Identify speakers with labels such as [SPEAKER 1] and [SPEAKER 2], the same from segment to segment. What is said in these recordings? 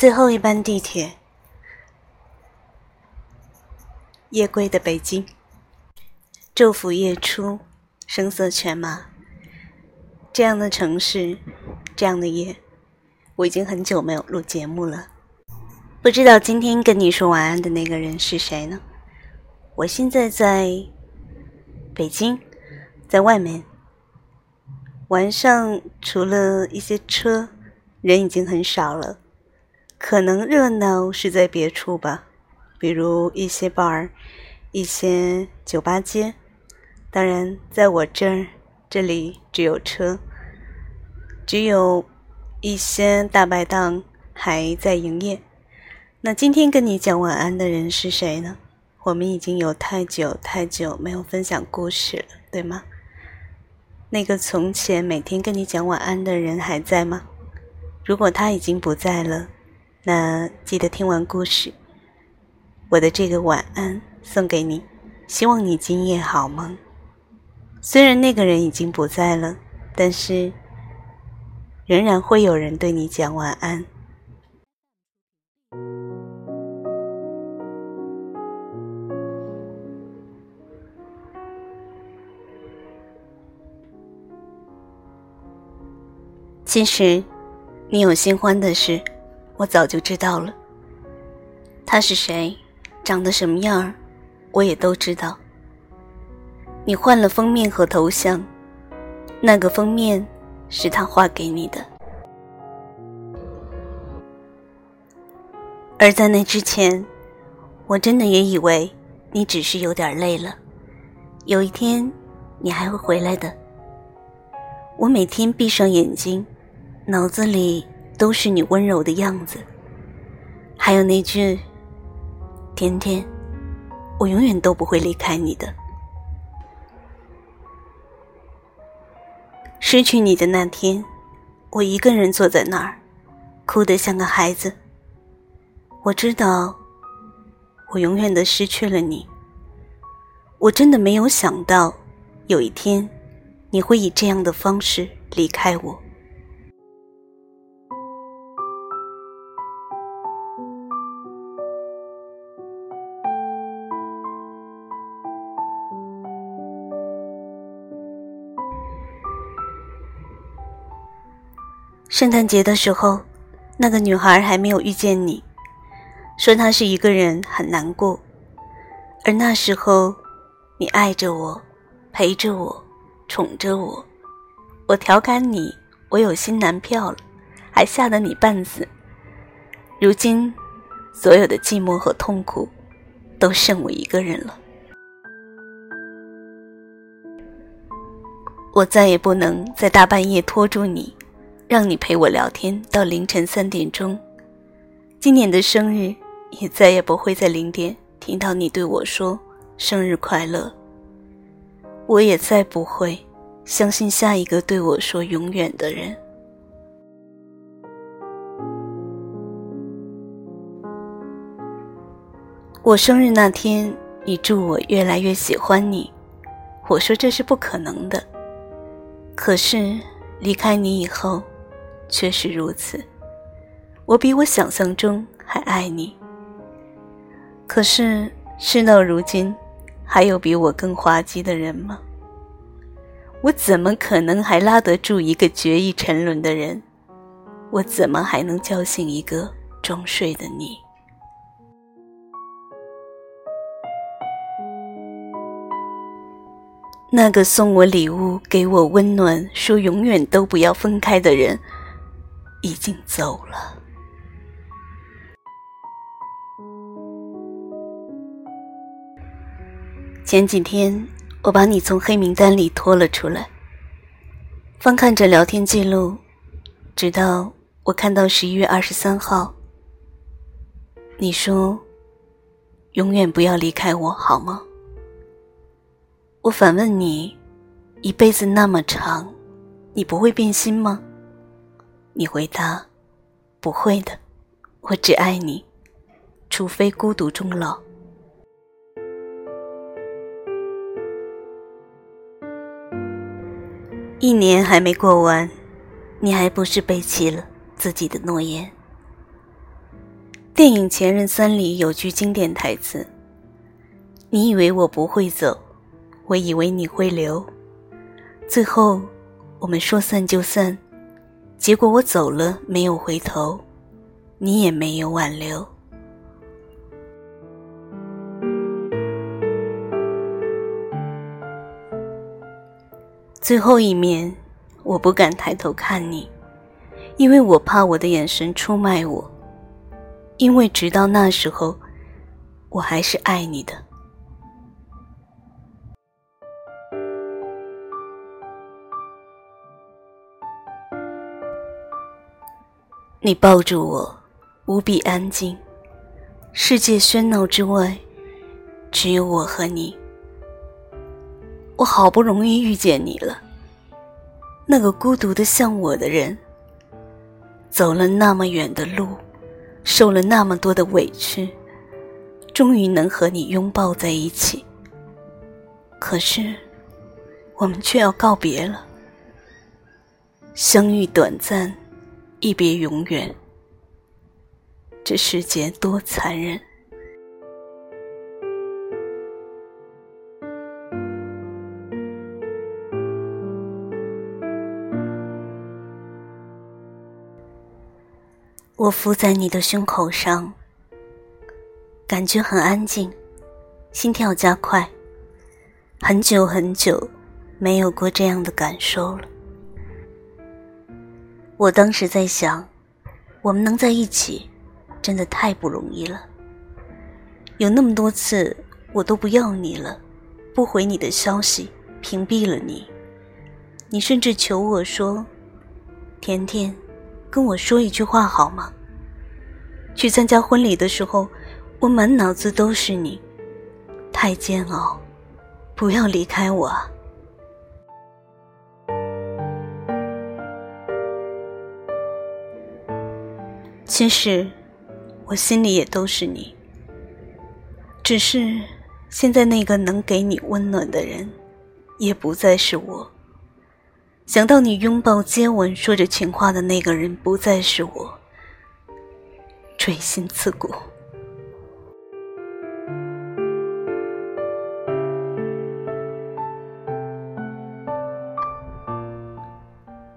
[SPEAKER 1] 最后一班地铁，夜归的北京。昼伏夜出，声色犬马。这样的城市，这样的夜，我已经很久没有录节目了。不知道今天跟你说晚安的那个人是谁呢？我现在在北京，在外面。晚上除了一些车，人已经很少了。可能热闹是在别处吧，比如一些 bar，一些酒吧街。当然，在我这儿，这里只有车，只有一些大排档还在营业。那今天跟你讲晚安的人是谁呢？我们已经有太久太久没有分享故事了，对吗？那个从前每天跟你讲晚安的人还在吗？如果他已经不在了。那记得听完故事，我的这个晚安送给你，希望你今夜好梦。虽然那个人已经不在了，但是仍然会有人对你讲晚安。其实，你有新欢的事。我早就知道了，他是谁，长得什么样儿，我也都知道。你换了封面和头像，那个封面是他画给你的。而在那之前，我真的也以为你只是有点累了，有一天你还会回来的。我每天闭上眼睛，脑子里。都是你温柔的样子，还有那句“甜甜，我永远都不会离开你的”。失去你的那天，我一个人坐在那儿，哭得像个孩子。我知道，我永远的失去了你。我真的没有想到，有一天，你会以这样的方式离开我。圣诞节的时候，那个女孩还没有遇见你，说她是一个人很难过。而那时候，你爱着我，陪着我，宠着我。我调侃你，我有新男票了，还吓得你半死。如今，所有的寂寞和痛苦，都剩我一个人了。我再也不能在大半夜拖住你。让你陪我聊天到凌晨三点钟，今年的生日也再也不会在零点听到你对我说生日快乐。我也再不会相信下一个对我说永远的人。我生日那天，你祝我越来越喜欢你，我说这是不可能的。可是离开你以后。确实如此，我比我想象中还爱你。可是事到如今，还有比我更滑稽的人吗？我怎么可能还拉得住一个决意沉沦的人？我怎么还能叫醒一个装睡的你？那个送我礼物、给我温暖、说永远都不要分开的人。已经走了。前几天，我把你从黑名单里拖了出来，翻看着聊天记录，直到我看到十一月二十三号，你说：“永远不要离开我，好吗？”我反问你：“一辈子那么长，你不会变心吗？”你回答：“不会的，我只爱你，除非孤独终老。”一年还没过完，你还不是背弃了自己的诺言？电影《前任三》里有句经典台词：“你以为我不会走，我以为你会留，最后我们说散就散，结果我走了没有回头，你也没有挽留。”最后一面，我不敢抬头看你，因为我怕我的眼神出卖我。因为直到那时候，我还是爱你的。你抱住我，无比安静。世界喧闹之外，只有我和你。我好不容易遇见你了，那个孤独的像我的人，走了那么远的路，受了那么多的委屈，终于能和你拥抱在一起。可是，我们却要告别了。相遇短暂，一别永远。这世界多残忍！我伏在你的胸口上，感觉很安静，心跳加快。很久很久，没有过这样的感受了。我当时在想，我们能在一起，真的太不容易了。有那么多次，我都不要你了，不回你的消息，屏蔽了你。你甚至求我说：“甜甜。”跟我说一句话好吗？去参加婚礼的时候，我满脑子都是你，太煎熬，不要离开我。其实，我心里也都是你，只是现在那个能给你温暖的人，也不再是我。想到你拥抱、接吻、说着情话的那个人不再是我，锥心刺骨。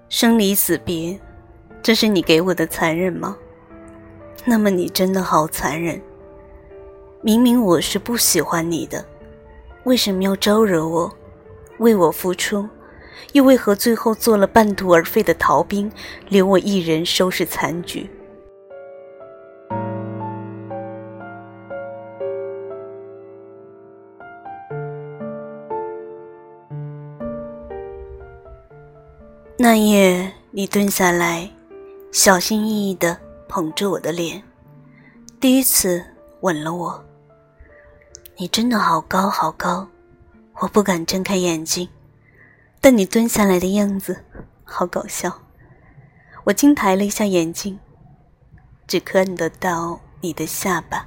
[SPEAKER 1] 生离死别，这是你给我的残忍吗？那么你真的好残忍。明明我是不喜欢你的，为什么要招惹我，为我付出？又为何最后做了半途而废的逃兵，留我一人收拾残局？那夜，你蹲下来，小心翼翼的捧着我的脸，第一次吻了我。你真的好高好高，我不敢睁开眼睛。但你蹲下来的样子，好搞笑。我轻抬了一下眼睛，只看得到你的下巴。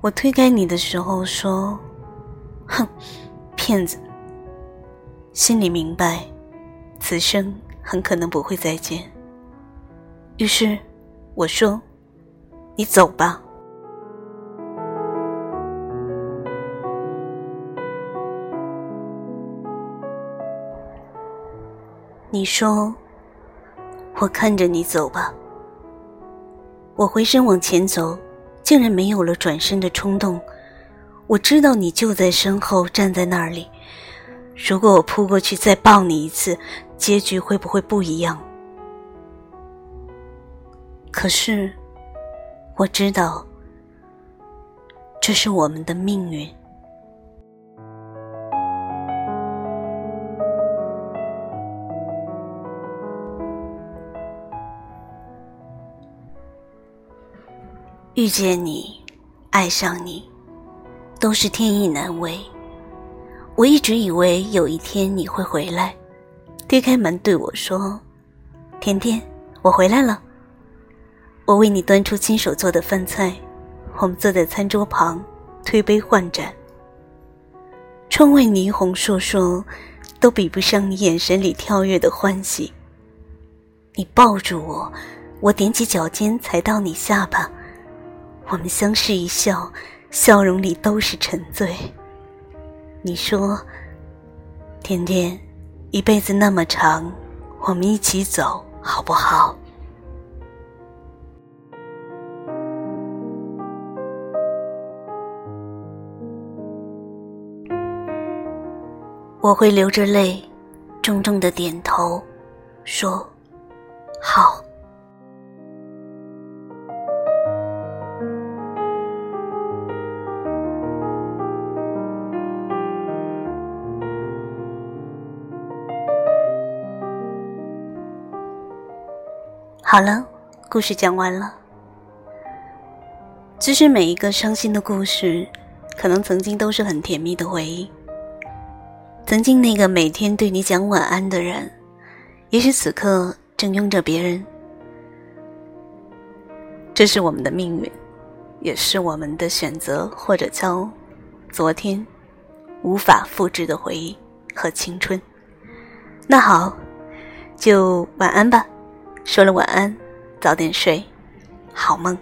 [SPEAKER 1] 我推开你的时候说：“哼，骗子。”心里明白，此生很可能不会再见。于是我说：“你走吧。”你说：“我看着你走吧。”我回身往前走，竟然没有了转身的冲动。我知道你就在身后，站在那里。如果我扑过去再抱你一次，结局会不会不一样？可是，我知道，这是我们的命运。遇见你，爱上你，都是天意难违。我一直以为有一天你会回来，推开门对我说：“甜甜，我回来了。”我为你端出亲手做的饭菜，我们坐在餐桌旁，推杯换盏。窗外霓虹烁烁，都比不上你眼神里跳跃的欢喜。你抱住我，我踮起脚尖踩到你下巴，我们相视一笑，笑容里都是沉醉。你说：“甜甜，一辈子那么长，我们一起走好不好？”我会流着泪，重重的点头，说：“好。”好了，故事讲完了。其实每一个伤心的故事，可能曾经都是很甜蜜的回忆。曾经那个每天对你讲晚安的人，也许此刻正拥着别人。这是我们的命运，也是我们的选择，或者叫昨天无法复制的回忆和青春。那好，就晚安吧。说了晚安，早点睡，好梦。